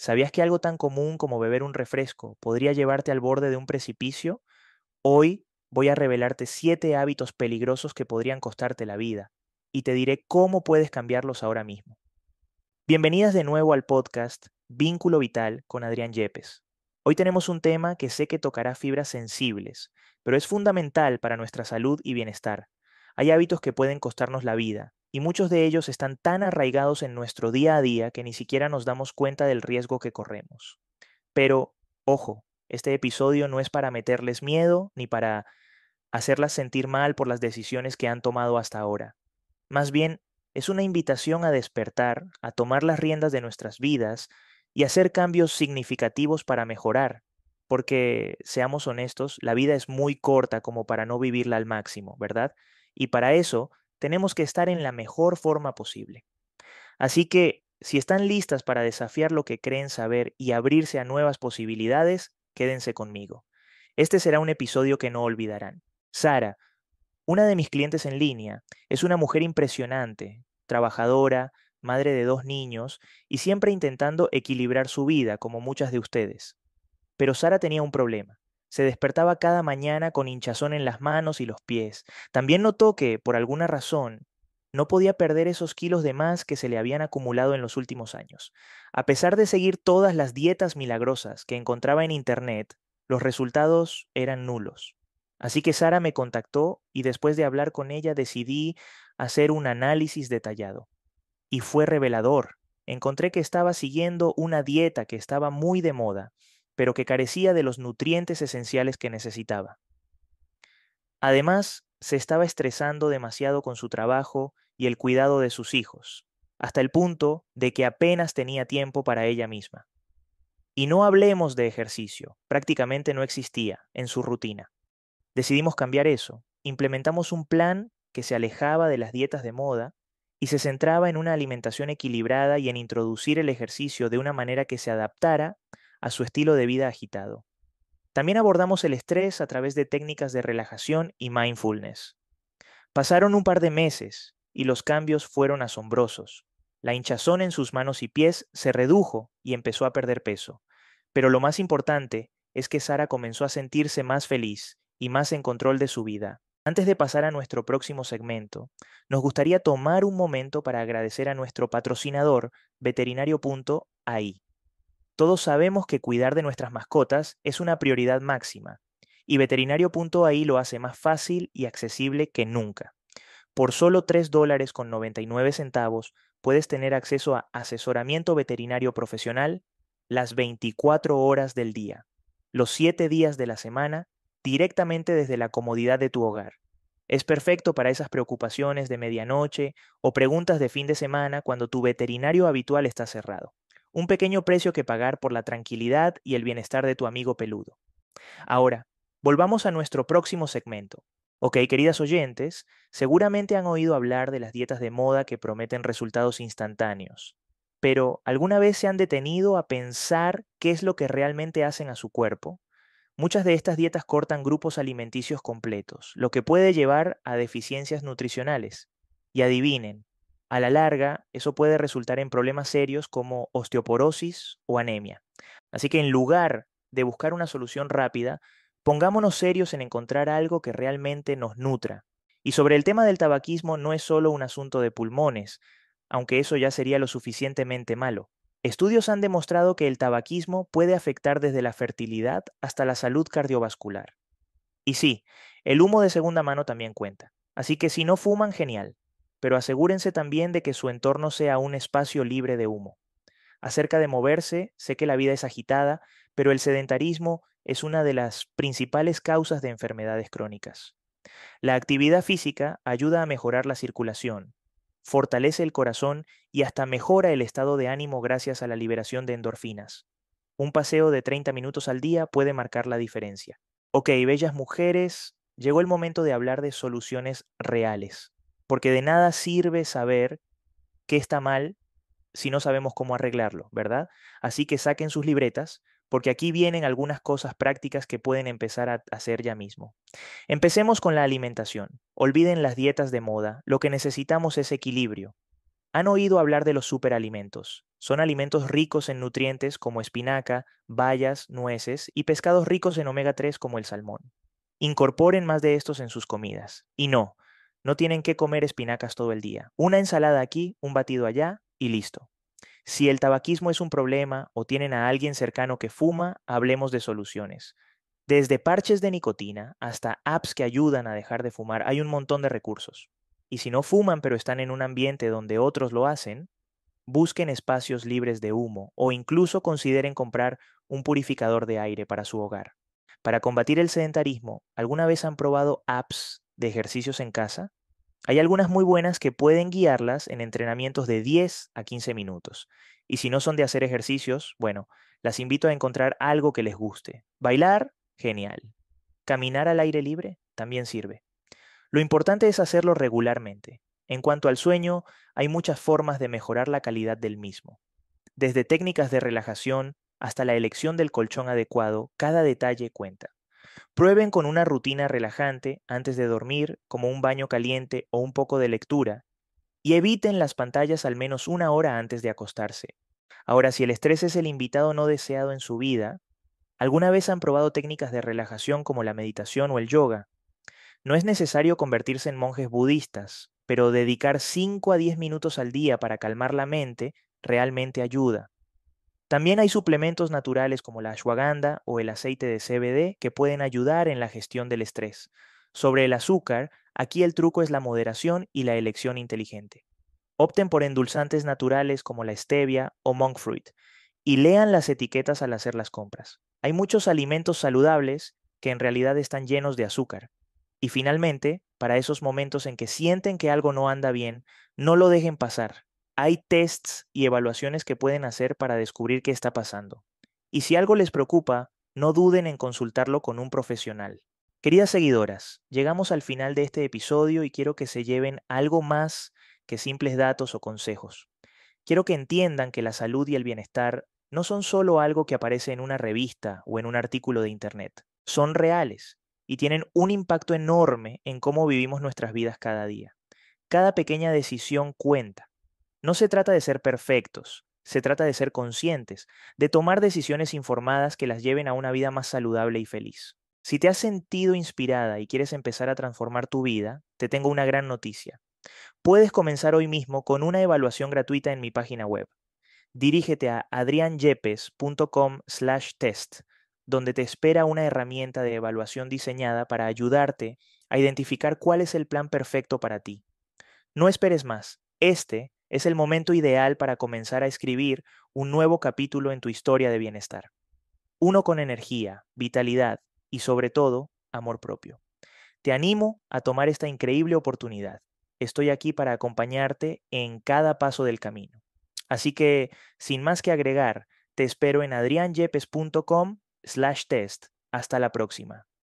¿Sabías que algo tan común como beber un refresco podría llevarte al borde de un precipicio? Hoy voy a revelarte siete hábitos peligrosos que podrían costarte la vida y te diré cómo puedes cambiarlos ahora mismo. Bienvenidas de nuevo al podcast Vínculo Vital con Adrián Yepes. Hoy tenemos un tema que sé que tocará fibras sensibles, pero es fundamental para nuestra salud y bienestar. Hay hábitos que pueden costarnos la vida, y muchos de ellos están tan arraigados en nuestro día a día que ni siquiera nos damos cuenta del riesgo que corremos. Pero, ojo, este episodio no es para meterles miedo ni para hacerlas sentir mal por las decisiones que han tomado hasta ahora. Más bien, es una invitación a despertar, a tomar las riendas de nuestras vidas y hacer cambios significativos para mejorar, porque, seamos honestos, la vida es muy corta como para no vivirla al máximo, ¿verdad? Y para eso tenemos que estar en la mejor forma posible. Así que, si están listas para desafiar lo que creen saber y abrirse a nuevas posibilidades, quédense conmigo. Este será un episodio que no olvidarán. Sara, una de mis clientes en línea, es una mujer impresionante, trabajadora, madre de dos niños y siempre intentando equilibrar su vida, como muchas de ustedes. Pero Sara tenía un problema. Se despertaba cada mañana con hinchazón en las manos y los pies. También notó que, por alguna razón, no podía perder esos kilos de más que se le habían acumulado en los últimos años. A pesar de seguir todas las dietas milagrosas que encontraba en Internet, los resultados eran nulos. Así que Sara me contactó y después de hablar con ella decidí hacer un análisis detallado. Y fue revelador. Encontré que estaba siguiendo una dieta que estaba muy de moda pero que carecía de los nutrientes esenciales que necesitaba. Además, se estaba estresando demasiado con su trabajo y el cuidado de sus hijos, hasta el punto de que apenas tenía tiempo para ella misma. Y no hablemos de ejercicio, prácticamente no existía en su rutina. Decidimos cambiar eso, implementamos un plan que se alejaba de las dietas de moda y se centraba en una alimentación equilibrada y en introducir el ejercicio de una manera que se adaptara a su estilo de vida agitado. También abordamos el estrés a través de técnicas de relajación y mindfulness. Pasaron un par de meses y los cambios fueron asombrosos. La hinchazón en sus manos y pies se redujo y empezó a perder peso. Pero lo más importante es que Sara comenzó a sentirse más feliz y más en control de su vida. Antes de pasar a nuestro próximo segmento, nos gustaría tomar un momento para agradecer a nuestro patrocinador veterinario.ai. Todos sabemos que cuidar de nuestras mascotas es una prioridad máxima, y veterinario.ai lo hace más fácil y accesible que nunca. Por solo 3 dólares con 99 centavos puedes tener acceso a asesoramiento veterinario profesional las 24 horas del día, los 7 días de la semana, directamente desde la comodidad de tu hogar. Es perfecto para esas preocupaciones de medianoche o preguntas de fin de semana cuando tu veterinario habitual está cerrado un pequeño precio que pagar por la tranquilidad y el bienestar de tu amigo peludo. Ahora, volvamos a nuestro próximo segmento. Ok, queridas oyentes, seguramente han oído hablar de las dietas de moda que prometen resultados instantáneos, pero ¿alguna vez se han detenido a pensar qué es lo que realmente hacen a su cuerpo? Muchas de estas dietas cortan grupos alimenticios completos, lo que puede llevar a deficiencias nutricionales. Y adivinen, a la larga, eso puede resultar en problemas serios como osteoporosis o anemia. Así que en lugar de buscar una solución rápida, pongámonos serios en encontrar algo que realmente nos nutra. Y sobre el tema del tabaquismo no es solo un asunto de pulmones, aunque eso ya sería lo suficientemente malo. Estudios han demostrado que el tabaquismo puede afectar desde la fertilidad hasta la salud cardiovascular. Y sí, el humo de segunda mano también cuenta. Así que si no fuman, genial pero asegúrense también de que su entorno sea un espacio libre de humo. Acerca de moverse, sé que la vida es agitada, pero el sedentarismo es una de las principales causas de enfermedades crónicas. La actividad física ayuda a mejorar la circulación, fortalece el corazón y hasta mejora el estado de ánimo gracias a la liberación de endorfinas. Un paseo de 30 minutos al día puede marcar la diferencia. Ok, bellas mujeres, llegó el momento de hablar de soluciones reales porque de nada sirve saber qué está mal si no sabemos cómo arreglarlo, ¿verdad? Así que saquen sus libretas, porque aquí vienen algunas cosas prácticas que pueden empezar a hacer ya mismo. Empecemos con la alimentación. Olviden las dietas de moda, lo que necesitamos es equilibrio. Han oído hablar de los superalimentos. Son alimentos ricos en nutrientes como espinaca, bayas, nueces y pescados ricos en omega 3 como el salmón. Incorporen más de estos en sus comidas. Y no, no tienen que comer espinacas todo el día. Una ensalada aquí, un batido allá y listo. Si el tabaquismo es un problema o tienen a alguien cercano que fuma, hablemos de soluciones. Desde parches de nicotina hasta apps que ayudan a dejar de fumar, hay un montón de recursos. Y si no fuman pero están en un ambiente donde otros lo hacen, busquen espacios libres de humo o incluso consideren comprar un purificador de aire para su hogar. Para combatir el sedentarismo, ¿alguna vez han probado apps de ejercicios en casa? Hay algunas muy buenas que pueden guiarlas en entrenamientos de 10 a 15 minutos. Y si no son de hacer ejercicios, bueno, las invito a encontrar algo que les guste. Bailar, genial. Caminar al aire libre también sirve. Lo importante es hacerlo regularmente. En cuanto al sueño, hay muchas formas de mejorar la calidad del mismo. Desde técnicas de relajación hasta la elección del colchón adecuado, cada detalle cuenta. Prueben con una rutina relajante antes de dormir, como un baño caliente o un poco de lectura, y eviten las pantallas al menos una hora antes de acostarse. Ahora, si el estrés es el invitado no deseado en su vida, ¿alguna vez han probado técnicas de relajación como la meditación o el yoga? No es necesario convertirse en monjes budistas, pero dedicar 5 a 10 minutos al día para calmar la mente realmente ayuda. También hay suplementos naturales como la ashwagandha o el aceite de CBD que pueden ayudar en la gestión del estrés. Sobre el azúcar, aquí el truco es la moderación y la elección inteligente. Opten por endulzantes naturales como la stevia o monk fruit y lean las etiquetas al hacer las compras. Hay muchos alimentos saludables que en realidad están llenos de azúcar. Y finalmente, para esos momentos en que sienten que algo no anda bien, no lo dejen pasar. Hay tests y evaluaciones que pueden hacer para descubrir qué está pasando. Y si algo les preocupa, no duden en consultarlo con un profesional. Queridas seguidoras, llegamos al final de este episodio y quiero que se lleven algo más que simples datos o consejos. Quiero que entiendan que la salud y el bienestar no son solo algo que aparece en una revista o en un artículo de Internet, son reales y tienen un impacto enorme en cómo vivimos nuestras vidas cada día. Cada pequeña decisión cuenta no se trata de ser perfectos, se trata de ser conscientes, de tomar decisiones informadas que las lleven a una vida más saludable y feliz. Si te has sentido inspirada y quieres empezar a transformar tu vida, te tengo una gran noticia. Puedes comenzar hoy mismo con una evaluación gratuita en mi página web. Dirígete a adrianyepes.com/test, donde te espera una herramienta de evaluación diseñada para ayudarte a identificar cuál es el plan perfecto para ti. No esperes más. Este es el momento ideal para comenzar a escribir un nuevo capítulo en tu historia de bienestar. Uno con energía, vitalidad y sobre todo, amor propio. Te animo a tomar esta increíble oportunidad. Estoy aquí para acompañarte en cada paso del camino. Así que, sin más que agregar, te espero en adrianyepes.com slash test. Hasta la próxima.